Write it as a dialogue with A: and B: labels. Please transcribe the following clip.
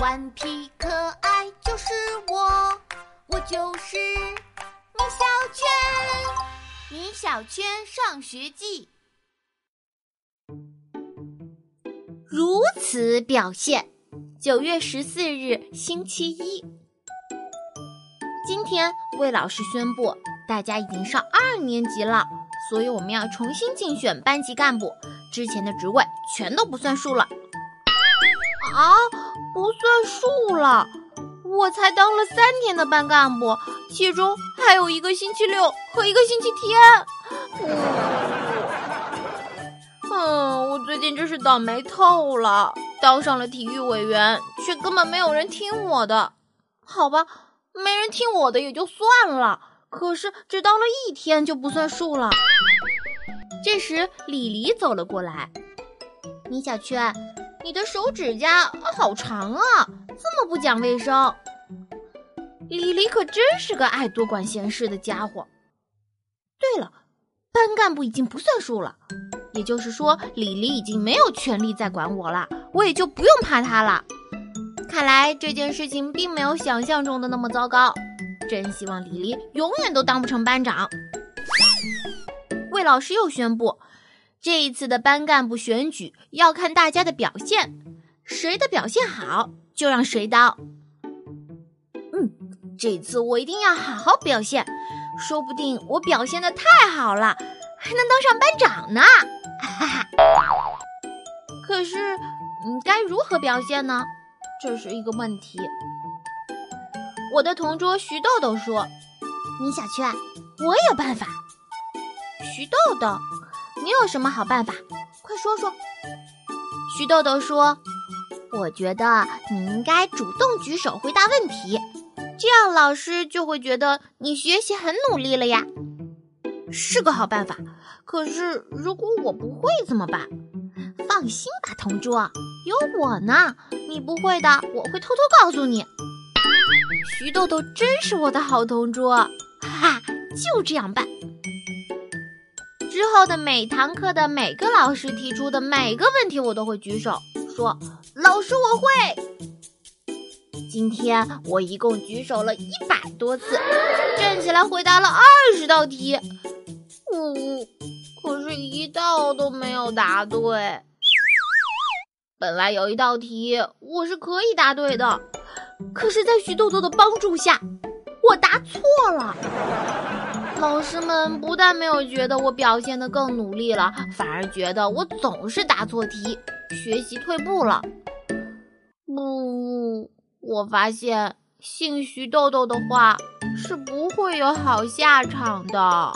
A: 顽皮可爱就是我，我就是米小圈。米小圈上学记，如此表现。九月十四日，星期一。今天魏老师宣布，大家已经上二年级了，所以我们要重新竞选班级干部，之前的职位全都不算数了。啊，不算数了！我才当了三天的班干部，其中还有一个星期六和一个星期天。嗯，我最近真是倒霉透了，当上了体育委员，却根本没有人听我的。好吧，没人听我的也就算了，可是只当了一天就不算数了。这时，李黎走了过来，米小圈。你的手指甲好长啊，这么不讲卫生。李黎可真是个爱多管闲事的家伙。对了，班干部已经不算数了，也就是说，李黎已经没有权利再管我了，我也就不用怕他了。看来这件事情并没有想象中的那么糟糕。真希望李黎永远都当不成班长。魏老师又宣布。这一次的班干部选举要看大家的表现，谁的表现好就让谁当。嗯，这次我一定要好好表现，说不定我表现的太好了，还能当上班长呢。哈哈。可是，嗯，该如何表现呢？这是一个问题。我的同桌徐豆豆说：“米小圈，我有办法。”徐豆豆。你有什么好办法？快说说。徐豆豆说：“我觉得你应该主动举手回答问题，这样老师就会觉得你学习很努力了呀。”是个好办法。可是如果我不会怎么办？放心吧，同桌，有我呢。你不会的，我会偷偷告诉你。徐豆豆真是我的好同桌，哈哈，就这样办。后的每堂课的每个老师提出的每个问题，我都会举手说：“老师，我会。”今天我一共举手了一百多次，站起来回答了二十道题。呜，可是一道都没有答对。本来有一道题我是可以答对的，可是，在徐豆豆的帮助下，我答错了。老师们不但没有觉得我表现的更努力了，反而觉得我总是答错题，学习退步了。不，我发现姓徐豆豆的话是不会有好下场的。